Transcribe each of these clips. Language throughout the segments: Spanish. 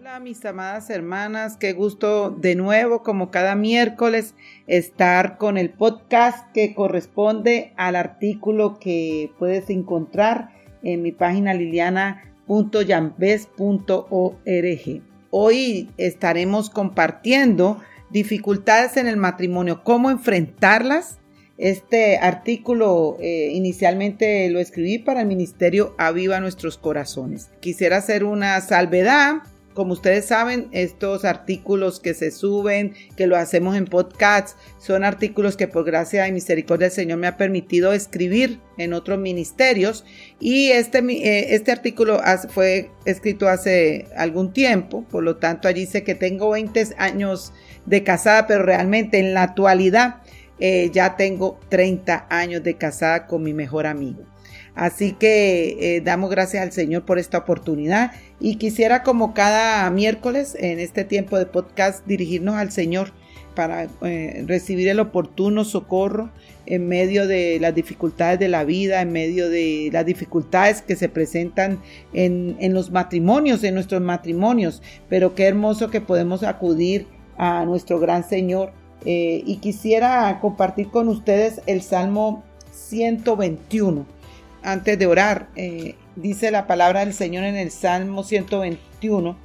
Hola mis amadas hermanas, qué gusto de nuevo como cada miércoles estar con el podcast que corresponde al artículo que puedes encontrar en mi página liliana.yambes.org. Hoy estaremos compartiendo dificultades en el matrimonio, cómo enfrentarlas. Este artículo eh, inicialmente lo escribí para el Ministerio Aviva Nuestros Corazones. Quisiera hacer una salvedad como ustedes saben, estos artículos que se suben, que lo hacemos en podcasts, son artículos que por gracia y misericordia del Señor me ha permitido escribir en otros ministerios. Y este, eh, este artículo fue escrito hace algún tiempo, por lo tanto allí dice que tengo 20 años de casada, pero realmente en la actualidad eh, ya tengo 30 años de casada con mi mejor amigo. Así que eh, damos gracias al Señor por esta oportunidad y quisiera como cada miércoles en este tiempo de podcast dirigirnos al Señor para eh, recibir el oportuno socorro en medio de las dificultades de la vida, en medio de las dificultades que se presentan en, los matrimonios, en nuestros matrimonios. Pero qué hermoso que podemos acudir a nuestro gran Señor. Eh, y quisiera compartir con ustedes el Salmo 121 antes de orar. Eh, dice la palabra del Señor en el Salmo 121.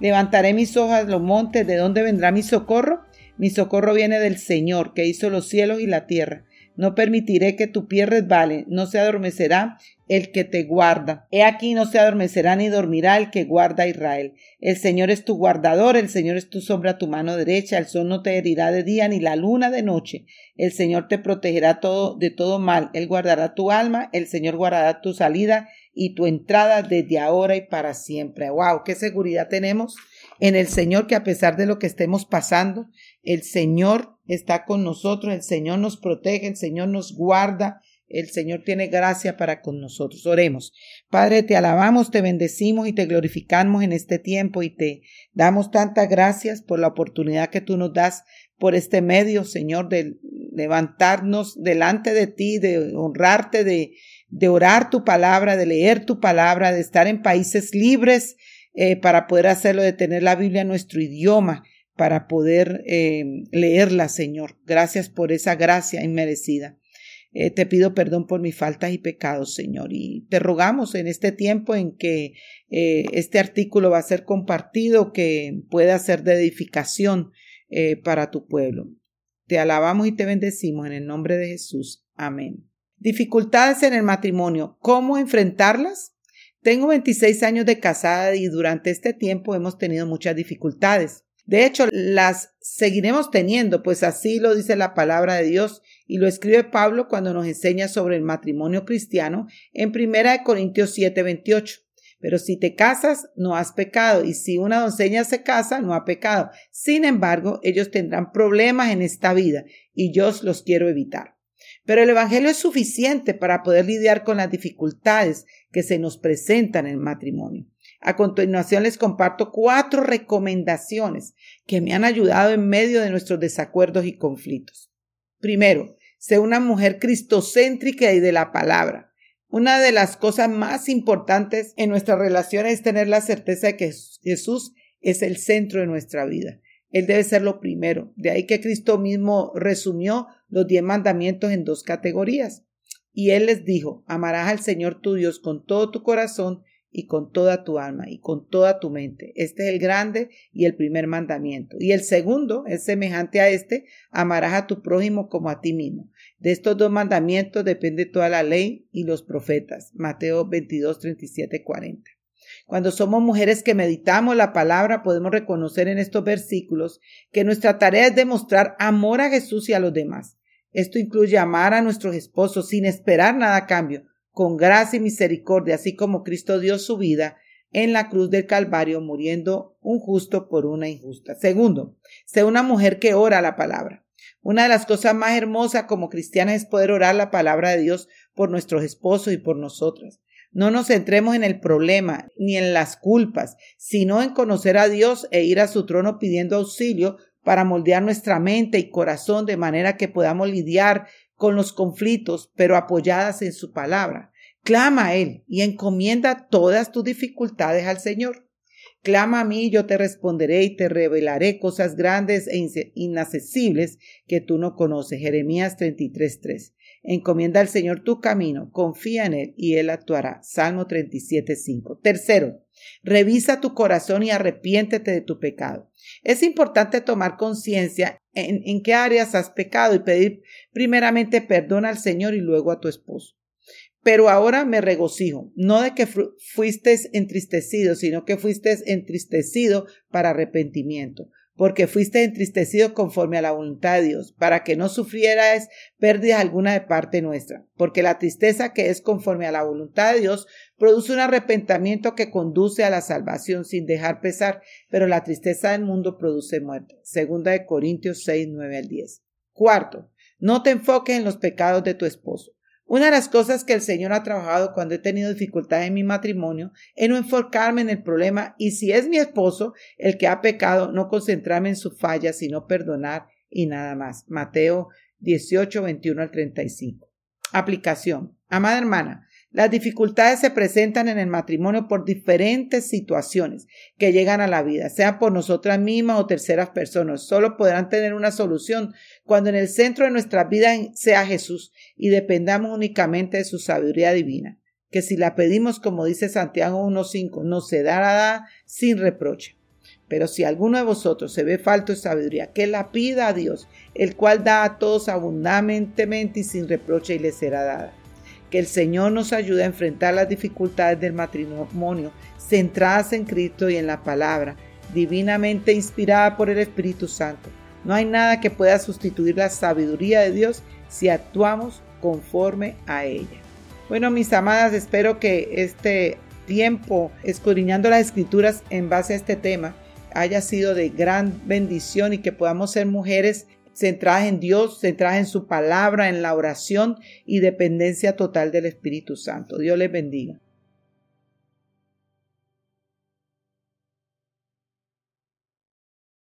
Levantaré mis hojas los montes, ¿de dónde vendrá mi socorro? Mi socorro viene del Señor, que hizo los cielos y la tierra. No permitiré que tu pie resbale, no se adormecerá el que te guarda. He aquí no se adormecerá ni dormirá el que guarda a Israel. El Señor es tu guardador, el Señor es tu sombra tu mano derecha, el sol no te herirá de día ni la luna de noche. El Señor te protegerá todo de todo mal, Él guardará tu alma, el Señor guardará tu salida y tu entrada desde ahora y para siempre. Wow, qué seguridad tenemos en el Señor que a pesar de lo que estemos pasando, el Señor está con nosotros, el Señor nos protege, el Señor nos guarda, el Señor tiene gracia para con nosotros. Oremos. Padre, te alabamos, te bendecimos y te glorificamos en este tiempo y te damos tantas gracias por la oportunidad que tú nos das por este medio, Señor, de levantarnos delante de ti, de honrarte, de, de orar tu palabra, de leer tu palabra, de estar en países libres eh, para poder hacerlo, de tener la Biblia en nuestro idioma, para poder eh, leerla, Señor. Gracias por esa gracia inmerecida. Eh, te pido perdón por mis faltas y pecados, Señor, y te rogamos en este tiempo en que este artículo va a ser compartido, que pueda ser de edificación para tu pueblo. Te alabamos y te bendecimos en el nombre de Jesús. Amén. Dificultades en el matrimonio. ¿Cómo enfrentarlas? Tengo 26 años de casada y durante este tiempo hemos tenido muchas dificultades. De hecho, las seguiremos teniendo, pues así lo dice la palabra de Dios y lo escribe Pablo cuando nos enseña sobre el matrimonio cristiano en 1 Corintios 7:28. Pero si te casas, no has pecado, y si una doncella se casa, no ha pecado. Sin embargo, ellos tendrán problemas en esta vida, y yo los quiero evitar. Pero el Evangelio es suficiente para poder lidiar con las dificultades que se nos presentan en el matrimonio. A continuación les comparto cuatro recomendaciones que me han ayudado en medio de nuestros desacuerdos y conflictos. Primero, sé una mujer cristocéntrica y de la palabra. Una de las cosas más importantes en nuestra relación es tener la certeza de que Jesús es el centro de nuestra vida. Él debe ser lo primero. De ahí que Cristo mismo resumió los diez mandamientos en dos categorías. Y Él les dijo, amarás al Señor tu Dios con todo tu corazón y con toda tu alma y con toda tu mente. Este es el grande y el primer mandamiento. Y el segundo es semejante a este, amarás a tu prójimo como a ti mismo. De estos dos mandamientos depende toda la ley y los profetas. Mateo 22, 37, 40. Cuando somos mujeres que meditamos la palabra, podemos reconocer en estos versículos que nuestra tarea es demostrar amor a Jesús y a los demás. Esto incluye amar a nuestros esposos sin esperar nada a cambio, con gracia y misericordia, así como Cristo dio su vida en la cruz del Calvario, muriendo un justo por una injusta. Segundo, sé una mujer que ora la palabra. Una de las cosas más hermosas como cristianas es poder orar la palabra de Dios por nuestros esposos y por nosotras. No nos centremos en el problema ni en las culpas, sino en conocer a Dios e ir a su trono pidiendo auxilio para moldear nuestra mente y corazón de manera que podamos lidiar con los conflictos, pero apoyadas en su palabra. Clama a Él y encomienda todas tus dificultades al Señor. Clama a mí, yo te responderé y te revelaré cosas grandes e inaccesibles que tú no conoces. Jeremías 33:3. Encomienda al Señor tu camino, confía en Él y Él actuará. Salmo 37:5. Tercero, revisa tu corazón y arrepiéntete de tu pecado. Es importante tomar conciencia en, en qué áreas has pecado y pedir primeramente perdón al Señor y luego a tu esposo. Pero ahora me regocijo, no de que fuiste entristecido, sino que fuiste entristecido para arrepentimiento, porque fuiste entristecido conforme a la voluntad de Dios, para que no sufrieras pérdida alguna de parte nuestra, porque la tristeza que es conforme a la voluntad de Dios produce un arrepentimiento que conduce a la salvación sin dejar pesar, pero la tristeza del mundo produce muerte. Segunda de Corintios 6, 9 al 10. Cuarto, no te enfoques en los pecados de tu esposo. Una de las cosas que el Señor ha trabajado cuando he tenido dificultades en mi matrimonio es no enfocarme en el problema y si es mi esposo el que ha pecado, no concentrarme en su falla, sino perdonar y nada más. Mateo 18, 21 al 35. Aplicación. Amada hermana, las dificultades se presentan en el matrimonio por diferentes situaciones que llegan a la vida, sea por nosotras mismas o terceras personas. Solo podrán tener una solución cuando en el centro de nuestra vida sea Jesús y dependamos únicamente de su sabiduría divina, que si la pedimos como dice Santiago 1.5, nos se dará sin reproche. Pero si alguno de vosotros se ve falto de sabiduría, que la pida a Dios, el cual da a todos abundantemente y sin reproche y le será dada. Que el Señor nos ayude a enfrentar las dificultades del matrimonio centradas en Cristo y en la palabra, divinamente inspirada por el Espíritu Santo. No hay nada que pueda sustituir la sabiduría de Dios si actuamos conforme a ella. Bueno, mis amadas, espero que este tiempo escudriñando las escrituras en base a este tema haya sido de gran bendición y que podamos ser mujeres centradas en Dios, centradas en su palabra, en la oración y dependencia total del Espíritu Santo. Dios les bendiga.